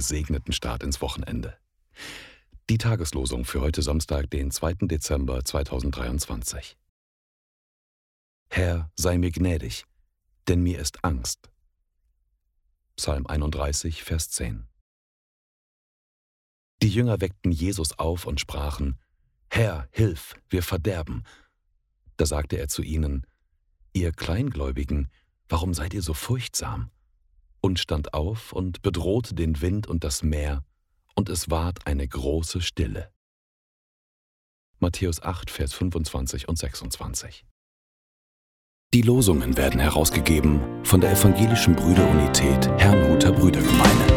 gesegneten Start ins Wochenende. Die Tageslosung für heute Samstag, den 2. Dezember 2023. Herr, sei mir gnädig, denn mir ist Angst. Psalm 31, Vers 10. Die Jünger weckten Jesus auf und sprachen, Herr, hilf, wir verderben. Da sagte er zu ihnen, Ihr Kleingläubigen, warum seid ihr so furchtsam? Und stand auf und bedrohte den Wind und das Meer, und es ward eine große Stille. Matthäus 8, Vers 25 und 26. Die Losungen werden herausgegeben von der Evangelischen Brüderunität Herrnhuter Brüdergemeine.